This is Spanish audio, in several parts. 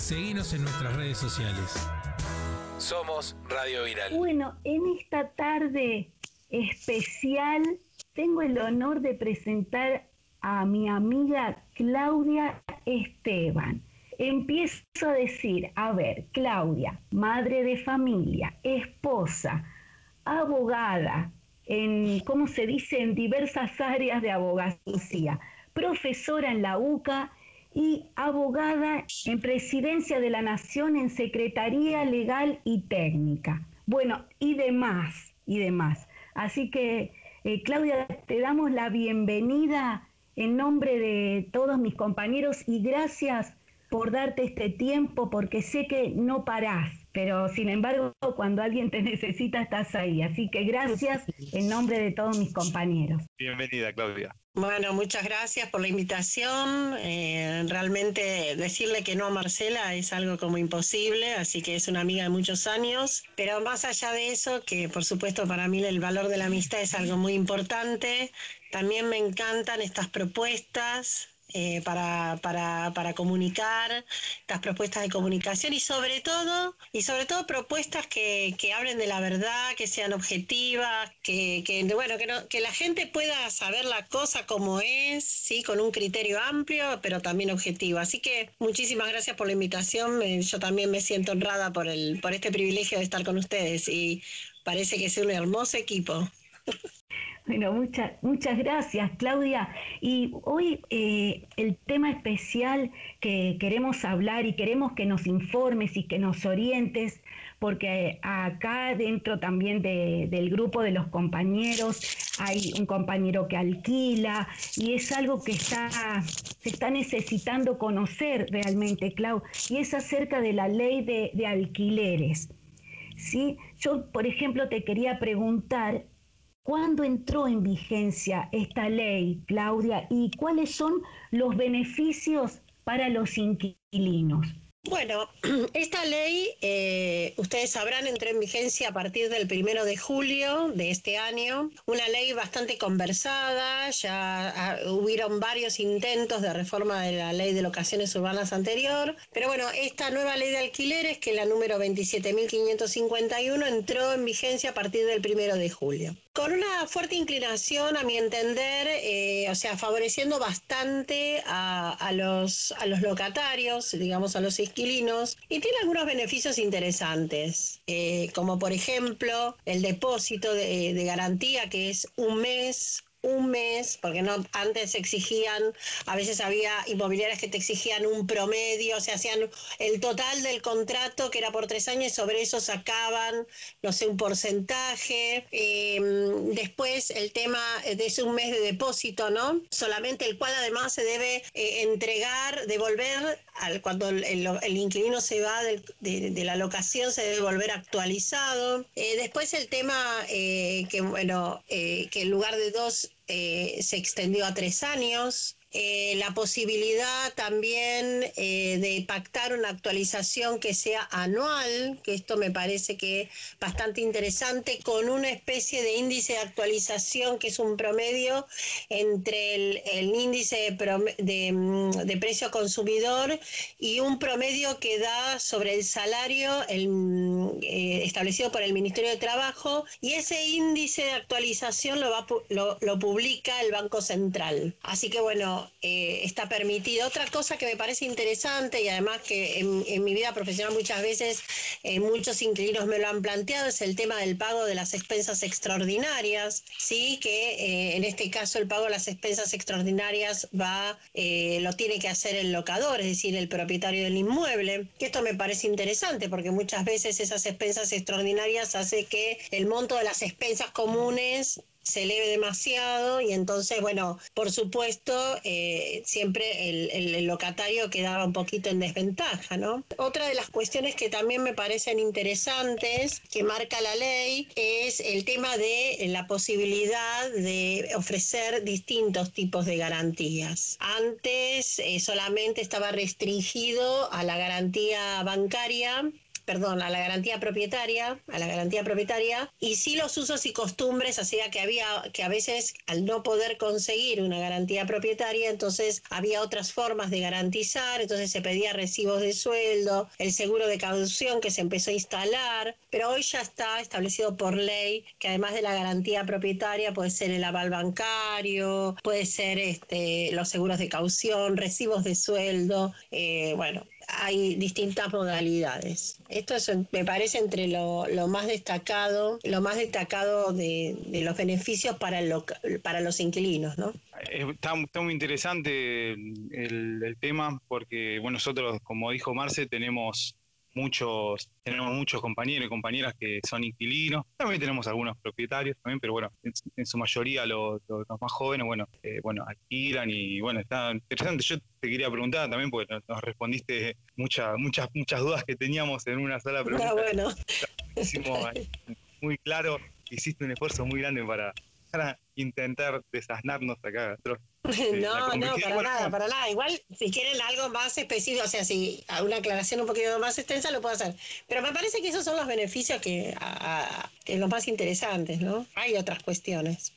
Seguinos en nuestras redes sociales. Somos Radio Viral. Bueno, en esta tarde especial tengo el honor de presentar a mi amiga Claudia Esteban. Empiezo a decir, a ver, Claudia, madre de familia, esposa, abogada, en, ¿cómo se dice?, en diversas áreas de abogacía, profesora en la UCA y abogada en Presidencia de la Nación en Secretaría Legal y Técnica. Bueno, y demás, y demás. Así que, eh, Claudia, te damos la bienvenida en nombre de todos mis compañeros y gracias por darte este tiempo porque sé que no parás pero sin embargo cuando alguien te necesita estás ahí. Así que gracias en nombre de todos mis compañeros. Bienvenida, Claudia. Bueno, muchas gracias por la invitación. Eh, realmente decirle que no a Marcela es algo como imposible, así que es una amiga de muchos años. Pero más allá de eso, que por supuesto para mí el valor de la amistad es algo muy importante, también me encantan estas propuestas eh, para, para, para, comunicar, estas propuestas de comunicación y sobre todo, y sobre todo propuestas que, que hablen de la verdad, que sean objetivas, que, que bueno, que, no, que la gente pueda saber la cosa como es, sí, con un criterio amplio, pero también objetivo. Así que muchísimas gracias por la invitación. Yo también me siento honrada por el, por este privilegio de estar con ustedes y parece que es un hermoso equipo. Bueno, muchas, muchas gracias, Claudia. Y hoy eh, el tema especial que queremos hablar y queremos que nos informes y que nos orientes, porque acá dentro también del grupo de los compañeros hay un compañero que alquila y es algo que está, se está necesitando conocer realmente, Clau, y es acerca de la ley de, de alquileres. ¿Sí? Yo, por ejemplo, te quería preguntar ¿Cuándo entró en vigencia esta ley, Claudia, y cuáles son los beneficios para los inquilinos? Bueno, esta ley, eh, ustedes sabrán, entró en vigencia a partir del primero de julio de este año. Una ley bastante conversada, ya ah, hubieron varios intentos de reforma de la ley de locaciones urbanas anterior. Pero bueno, esta nueva ley de alquileres, que es la número 27.551, entró en vigencia a partir del primero de julio. Con una fuerte inclinación, a mi entender, eh, o sea, favoreciendo bastante a, los, a los locatarios, digamos, a los inquilinos y tiene algunos beneficios interesantes, eh, como por ejemplo el depósito de, de garantía que es un mes un mes, porque no antes exigían, a veces había inmobiliarias que te exigían un promedio, se hacían el total del contrato que era por tres años, sobre eso sacaban, no sé, un porcentaje. Em, después el tema de ese un mes de depósito, ¿no? Solamente el cual además se debe eh, entregar, devolver al, cuando el, inquilino se va de, la locación, se debe volver actualizado. Eh, después el tema eh, que, bueno, que en lugar de dos eh, se extendió a tres años. Eh, la posibilidad también eh, de pactar una actualización que sea anual, que esto me parece que es bastante interesante, con una especie de índice de actualización que es un promedio entre el, índice de, mm, de, precio consumidor y un promedio que da sobre el salario mm, establecido por el Ministerio de Trabajo y ese índice de actualización lo, va, lo, lo publica el Banco Central. Así que bueno, eh, está permitido. Otra cosa que me parece interesante y además que en, mi vida profesional muchas veces eh, muchos inquilinos me lo han planteado es el tema del pago de las expensas extraordinarias, sí, que eh, en este caso el pago de las expensas extraordinarias va, lo tiene que hacer el locador, es decir, el propietario del inmueble. Que esto me parece interesante porque muchas veces esas expensas extraordinarias hace que el monto de las expensas comunes se eleve demasiado y entonces, bueno, por supuesto, eh, siempre el, locatario quedaba un poquito en desventaja, ¿no? Otra de las cuestiones que también me parecen interesantes que marca la ley es el tema de la posibilidad de ofrecer distintos tipos de garantías. Antes eh, solamente estaba restringido a la garantía bancaria perdón, a la garantía propietaria, a la garantía propietaria, y sí los usos y costumbres, hacía que había, que a veces al no poder conseguir una garantía propietaria, entonces había otras formas de garantizar, entonces se pedía recibos de sueldo, el seguro de caución que se empezó a instalar, pero hoy ya está establecido por ley que además de la garantía propietaria puede ser el aval bancario, puede ser este, los seguros de caución, recibos de sueldo, eh, bueno, hay distintas modalidades. Esto me parece entre lo, más destacado, lo más destacado de, los beneficios para, para los inquilinos, ¿no? Está, muy interesante el, el, tema porque bueno, nosotros, como dijo Marce, tenemos muchos, tenemos muchos compañeros y compañeras que son inquilinos, también tenemos algunos propietarios también, pero bueno, en, su mayoría los, más jóvenes, bueno, eh, bueno, alquilan y bueno, está interesante. Yo te quería preguntar también, porque nos, respondiste muchas, muchas, muchas dudas que teníamos en una sola pregunta. bueno. muy claro, hiciste un esfuerzo muy grande para, para intentar desasnarnos acá. No, no, para nada, para nada. Igual, si quieren algo más específico, o sea, si una aclaración un poquito más extensa, lo puedo hacer. Pero me parece que esos son los beneficios que, los más interesantes, ¿no? Hay otras cuestiones.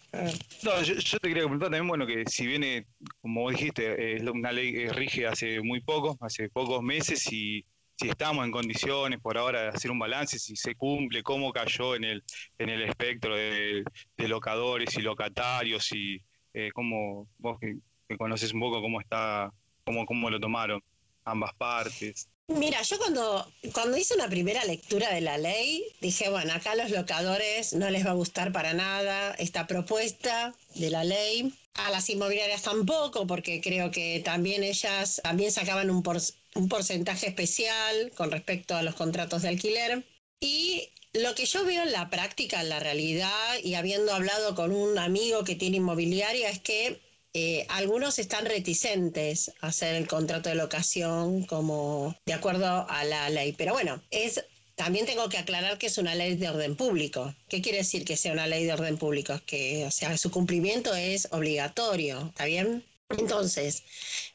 No, yo, te quería comentar también, bueno, que si viene, como dijiste, es una ley que rige hace muy poco, hace pocos meses y si estamos en condiciones por ahora de hacer un balance, si se cumple, cómo cayó en el, en el espectro de, de locadores y locatarios y eh, cómo vos que, conoces un poco cómo está, cómo, cómo lo tomaron ambas partes. Mira, yo cuando, cuando hice una primera lectura de la ley, dije, bueno, acá a los locadores no les va a gustar para nada esta propuesta de la ley. A las inmobiliarias tampoco, porque creo que también ellas también sacaban un, un porcentaje especial con respecto a los contratos de alquiler. Y lo que yo veo en la práctica, en la realidad, y habiendo hablado con un amigo que tiene inmobiliaria, es que eh, algunos están reticentes a hacer el contrato de locación como de acuerdo a la ley. Pero bueno, es también tengo que aclarar que es una ley de orden público. ¿Qué quiere decir que sea una ley de orden público? Que, o sea, su cumplimiento es obligatorio, ¿está bien? Entonces,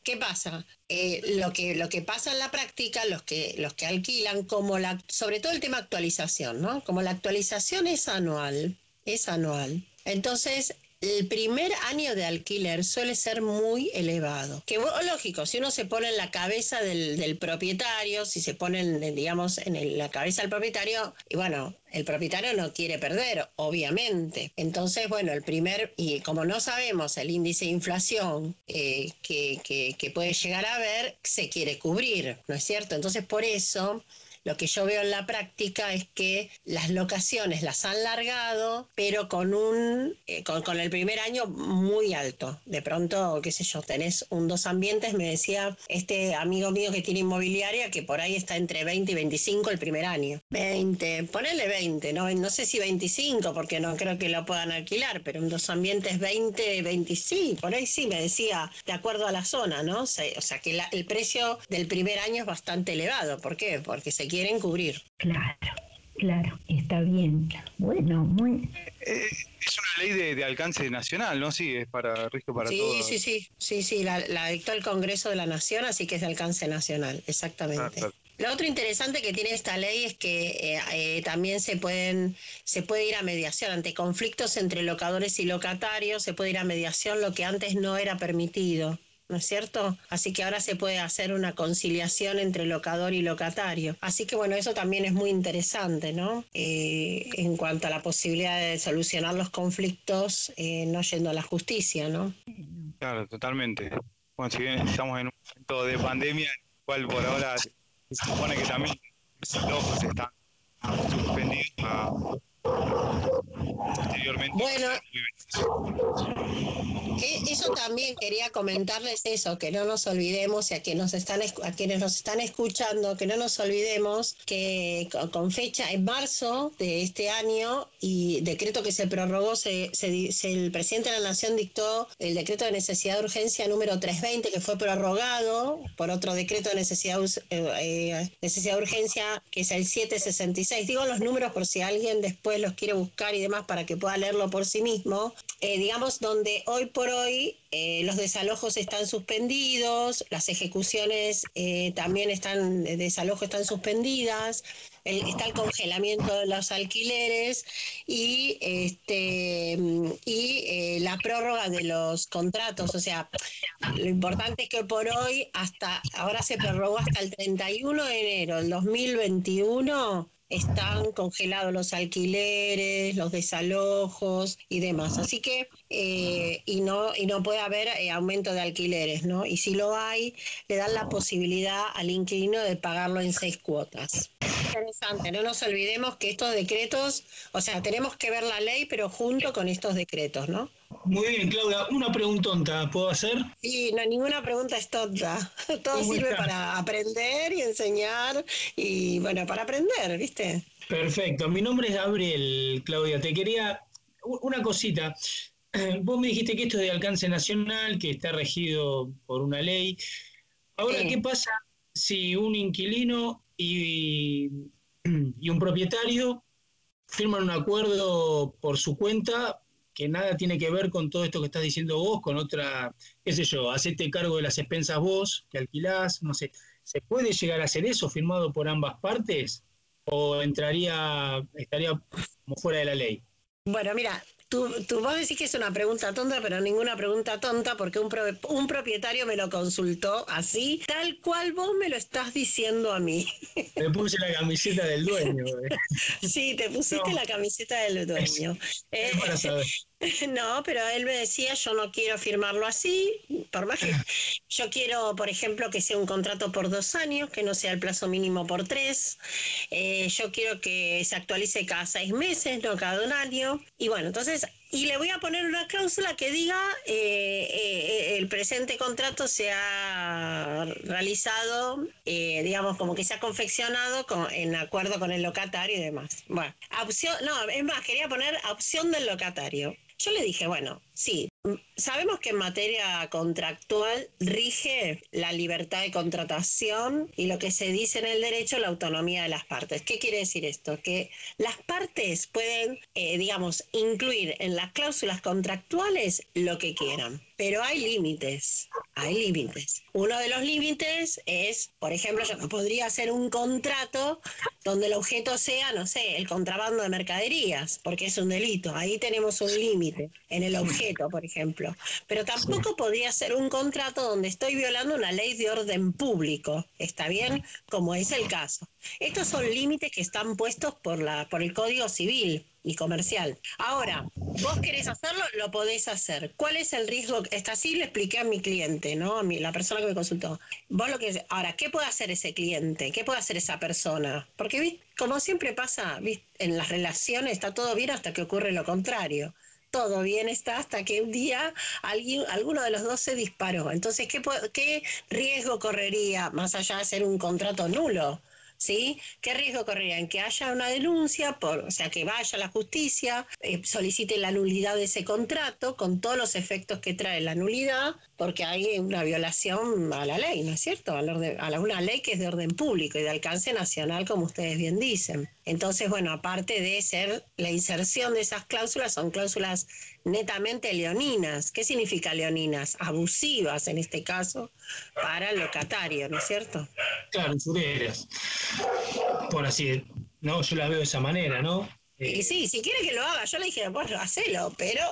¿qué pasa? Eh, lo, que, lo que pasa en la práctica, los que, los que alquilan, como la, sobre todo el tema actualización, ¿no? Como la actualización es anual, es anual. Entonces, el primer año de alquiler suele ser muy elevado. Que lógico, si uno se pone en la cabeza del, propietario, si se pone, en, digamos, en la cabeza del propietario, y bueno, el propietario no quiere perder, obviamente. Entonces, bueno, el primer, y como no sabemos el índice de inflación eh, que, que puede llegar a haber, se quiere cubrir, ¿no es cierto? Entonces, por eso lo que yo veo en la práctica es que las locaciones las han largado, pero con un eh, con, el primer año muy alto. De pronto, qué sé yo, tenés un dos ambientes, me decía este amigo mío que tiene inmobiliaria que por ahí está entre 20 y 25 el primer año. 20, ponele 20, no, no sé si 25 porque no creo que lo puedan alquilar, pero un dos ambientes 20, 25, por ahí sí me decía, de acuerdo a la zona, ¿no? O sea, que el precio del primer año es bastante elevado. ¿Por qué? Porque se quiere quieren cubrir. Claro, claro, está bien. Bueno, muy... Eh, es una ley de, alcance nacional, ¿no? Sí, es para riesgo para sí, Sí, sí, sí, sí, la, dictó el Congreso de la Nación, así que es de alcance nacional, exactamente. Ah, Lo otro interesante que tiene esta ley es que eh, eh, también se pueden se puede ir a mediación ante conflictos entre locadores y locatarios, se puede ir a mediación lo que antes no era permitido. ¿No es cierto? Así que ahora se puede hacer una conciliación entre locador y locatario. Así que bueno, eso también es muy interesante, ¿no? Eh, en cuanto a la posibilidad de solucionar los conflictos eh, no yendo a la justicia, ¿no? Claro, totalmente. Bueno, si bien estamos en un momento de pandemia, cual por ahora se supone que también los locos están suspendidos bueno, e, eso también quería comentarles eso, que no nos olvidemos y a, nos están, a quienes nos están escuchando, que no nos olvidemos que con fecha en marzo de este año y decreto que se prorrogó, se, el presidente de la Nación dictó el decreto de necesidad de urgencia número 320 que fue prorrogado por otro decreto de necesidad, eh, eh, necesidad de urgencia que es el 766. Digo los números por si alguien después los quiere buscar y demás para que pueda leerlo por sí mismo, eh, digamos, donde hoy por hoy eh, los desalojos están suspendidos, las ejecuciones eh, también están, de desalojo están suspendidas, está el congelamiento de los alquileres y, este, y la prórroga de los contratos. O sea, lo importante es que por hoy, hasta ahora se prorrogó hasta el 31 de enero del 2021 están congelados los alquileres, los desalojos y demás. Así que, eh, y, no, y no puede haber eh, aumento de alquileres, ¿no? Y si lo hay, le dan la posibilidad al inquilino de pagarlo en seis cuotas. Interesante, no nos olvidemos que estos decretos, o sea, tenemos que ver la ley, pero junto con estos decretos, ¿no? Muy bien, Claudia. Una preguntonta, ¿puedo hacer? Sí, no, ninguna pregunta es tonta. Todo sirve para aprender y enseñar y, bueno, para aprender, ¿viste? Perfecto. Mi nombre es Gabriel, Claudia. Te quería una cosita. Vos me dijiste que esto es de alcance nacional, que está regido por una ley. Ahora, ¿qué pasa si un inquilino y, y un propietario firman un acuerdo por su cuenta que nada tiene que ver con todo esto que estás diciendo vos, con otra, qué sé yo, hacete cargo de las expensas vos, que alquilás, no sé. ¿Se puede llegar a hacer eso firmado por ambas partes? ¿O entraría, estaría como fuera de la ley? Bueno, mira, Tú, tú vos decís que es una pregunta tonta, pero ninguna pregunta tonta porque un, un propietario me lo consultó así, tal cual vos me lo estás diciendo a mí. Me puse la camiseta del dueño. Eh. Sí, te pusiste la camiseta del dueño. Eh, para saber. No, pero él me decía, yo no quiero firmarlo así, por más que yo quiero, por ejemplo, que sea un contrato por dos años, que no sea el plazo mínimo por tres. Eh, yo quiero que se actualice cada seis meses, no cada un año. Y bueno, entonces y le voy a poner una cláusula que diga eh, eh, el presente contrato se ha realizado, eh, digamos, como que se ha confeccionado con, en acuerdo con el locatario y demás. Bueno, opción, no, es más, quería poner opción del locatario. Yo le dije, bueno, sí, sabemos que en materia contractual rige la libertad de contratación y lo que se dice en el derecho, la autonomía de las partes. ¿Qué quiere decir esto? Que las partes pueden, eh, digamos, incluir en las cláusulas contractuales lo que quieran, pero hay límites, hay límites. Uno de los límites es, por ejemplo, yo no podría hacer un contrato donde el objeto sea, no sé, el contrabando de mercaderías, porque es un delito. Ahí tenemos un límite en el objeto, por ejemplo. Pero tampoco podría ser un contrato donde estoy violando una ley de orden público. ¿Está bien? Como es el caso. Estos son límites que están puestos por, la, por el Código Civil y comercial. Ahora, vos querés hacerlo, lo podés hacer. ¿Cuál es el riesgo? Esta sí le expliqué a mi cliente, ¿no? A mí, la persona que me consultó. Vos lo que ahora, ¿qué puede hacer ese cliente? ¿Qué puede hacer esa persona? Porque como siempre pasa, en las relaciones está todo bien hasta que ocurre lo contrario todo bien está hasta que un día alguien, alguno de los dos se disparó. Entonces, ¿qué, ¿qué riesgo correría más allá de ser un contrato nulo? ¿Sí? ¿Qué riesgo correría? En que haya una denuncia, por, o sea, que vaya a la justicia, eh, solicite la nulidad de ese contrato con todos los efectos que trae la nulidad, porque hay una violación a la ley, ¿no es cierto? A, a una ley que es de orden público y de alcance nacional, como ustedes bien dicen. Entonces, bueno, aparte de ser la inserción de esas cláusulas, son cláusulas netamente leoninas. ¿Qué significa leoninas? Abusivas en este caso para el locatario, ¿no es cierto? Claro, usureras. Por así, no, yo la veo de esa manera, ¿no? y sí, si quiere que lo haga, yo le dije, bueno, hacelo, pero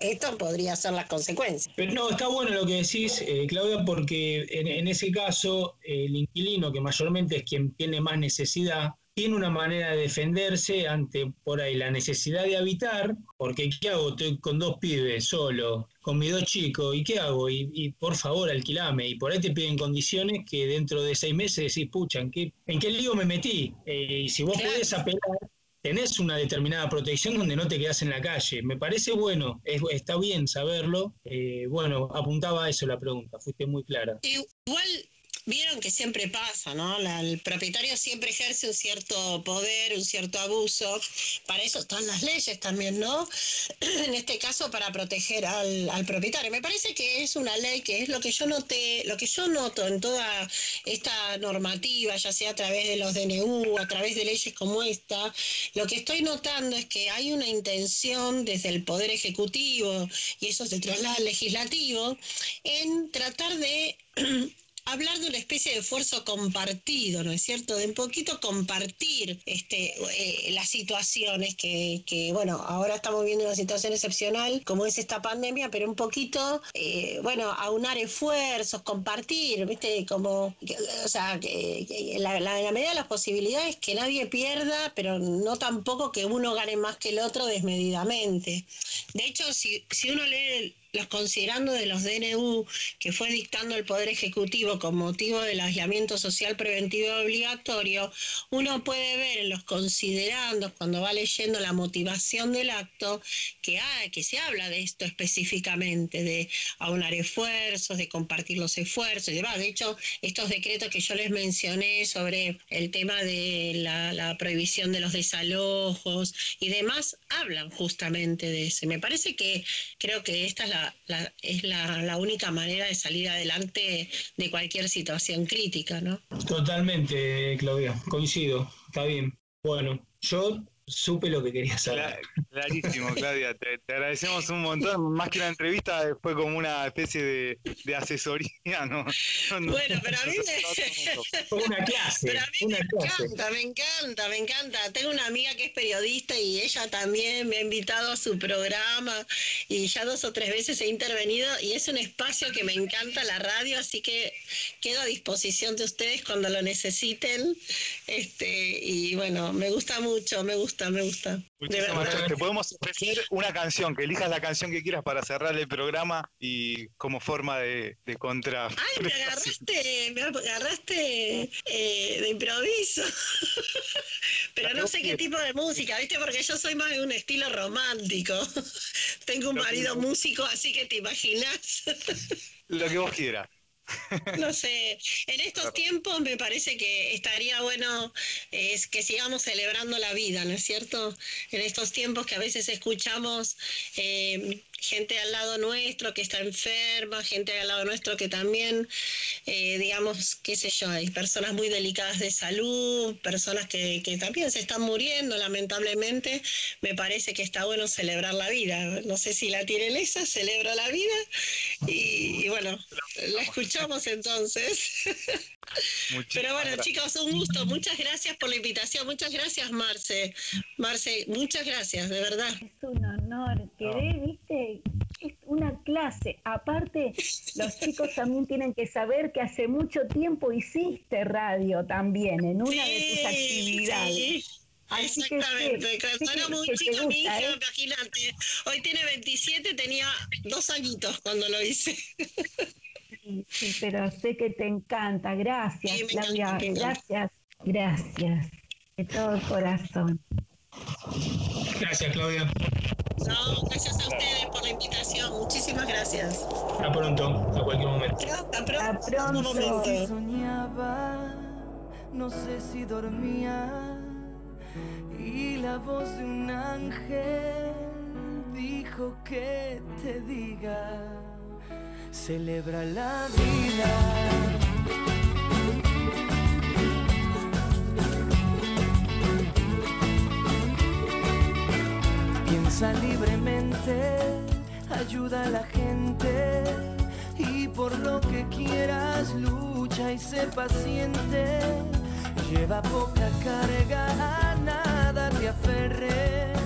esto podría ser las consecuencias. Pero no, está bueno lo que decís, eh, Claudia, porque en, en, ese caso el inquilino, que mayormente es quien tiene más necesidad, tiene una manera de defenderse ante por ahí la necesidad de habitar, porque ¿qué hago? Estoy con dos pibes solo, con mis dos chicos, ¿y qué hago? Y, por favor, alquilame. Y por ahí te piden condiciones que dentro de seis meses decís, pucha, ¿en qué, en qué lío me metí? Eh, y si vos podés apelar, tenés una determinada protección donde no te quedás en la calle. Me parece bueno, está bien saberlo. Eh, bueno, apuntaba a eso la pregunta, fuiste muy clara. Igual vieron que siempre pasa, ¿no? el propietario siempre ejerce un cierto poder, un cierto abuso. Para eso están las leyes también, ¿no? en este caso, para proteger al, al, propietario. Me parece que es una ley que es lo que yo noté, lo que yo noto en toda esta normativa, ya sea a través de los DNU, a través de leyes como esta, lo que estoy notando es que hay una intención desde el Poder Ejecutivo, y eso se traslada al legislativo, en tratar de hablar de una especie de esfuerzo compartido, ¿no es cierto? De un poquito compartir este, eh, las situaciones que, que, bueno, ahora estamos viendo una situación excepcional como es esta pandemia, pero un poquito, eh, bueno, aunar esfuerzos, compartir, ¿viste? Como, o sea, que, la, la, medida de las posibilidades que nadie pierda, pero no tampoco que uno gane más que el otro desmedidamente. De hecho, si, si uno lee los considerando de los DNU que fue dictando el Poder Ejecutivo con motivo del aislamiento social preventivo obligatorio, uno puede ver en los considerandos, cuando va leyendo la motivación del acto, que, hay, que se habla de esto específicamente, de aunar esfuerzos, de compartir los esfuerzos y demás. De hecho, estos decretos que yo les mencioné sobre el tema de la, la prohibición de los desalojos y demás, hablan justamente de eso. Me parece que creo que esta es la es la, única manera de salir adelante de cualquier situación crítica, ¿no? Totalmente, Claudia, coincido, está bien. Bueno, yo supe lo que quería saber. clarísimo, Claudia. Te, agradecemos un montón. Más que la entrevista, fue como una especie de, asesoría, ¿no? Bueno, pero a mí me... una clase. Pero a mí me encanta, me encanta, me encanta. Tengo una amiga que es periodista y ella también me ha invitado a su programa y ya dos o tres veces he intervenido y es un espacio que me encanta la radio, así que quedo a disposición de ustedes cuando lo necesiten. Este, y bueno, me gusta mucho, me gusta me gusta. Te podemos ofrecer una canción, que elijas la canción que quieras para cerrar el programa y como forma de, contra. Ay, me agarraste, me agarraste eh, de improviso. Pero no sé qué tipo de música, ¿viste? Porque yo soy más de un estilo romántico. Tengo un marido músico, así que te imaginas. Lo que vos quieras. No sé, en estos tiempos me parece que estaría bueno es que sigamos celebrando la vida, ¿no es cierto? En estos tiempos que a veces escuchamos eh, gente al lado nuestro que está enferma, gente al lado nuestro que también, eh, digamos, qué sé yo, hay personas muy delicadas de salud, personas que, que, también se están muriendo, lamentablemente, me parece que está bueno celebrar la vida. No sé si la tienen esa, celebro la vida y, bueno, la escuchamos entonces. Pero bueno, chicos, un gusto. Muchas gracias por la invitación. Muchas gracias, Marce. Marce, muchas gracias, de verdad. Es un honor. Querés, viste, es una clase. Aparte, los chicos también tienen que saber que hace mucho tiempo hiciste radio también en una de tus actividades. Exactamente, que, mucho mi hija, ¿eh? imagínate. Hoy tiene 27, tenía dos añitos cuando lo hice. Sí, pero sé que te encanta. Gracias, Claudia. gracias, gracias. De todo corazón. Gracias, Claudia. No, gracias a ustedes por la invitación. Muchísimas gracias. Hasta pronto, a cualquier momento. Hasta pronto. pronto. Soñaba, no sé si dormía, y la voz de un ángel dijo que te diga celebra la vida. Piensa libremente, ayuda a la gente y por lo que quieras lucha y sé paciente. Lleva poca carga, a nada te aferres,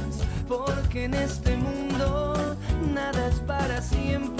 porque en este mundo nada es para siempre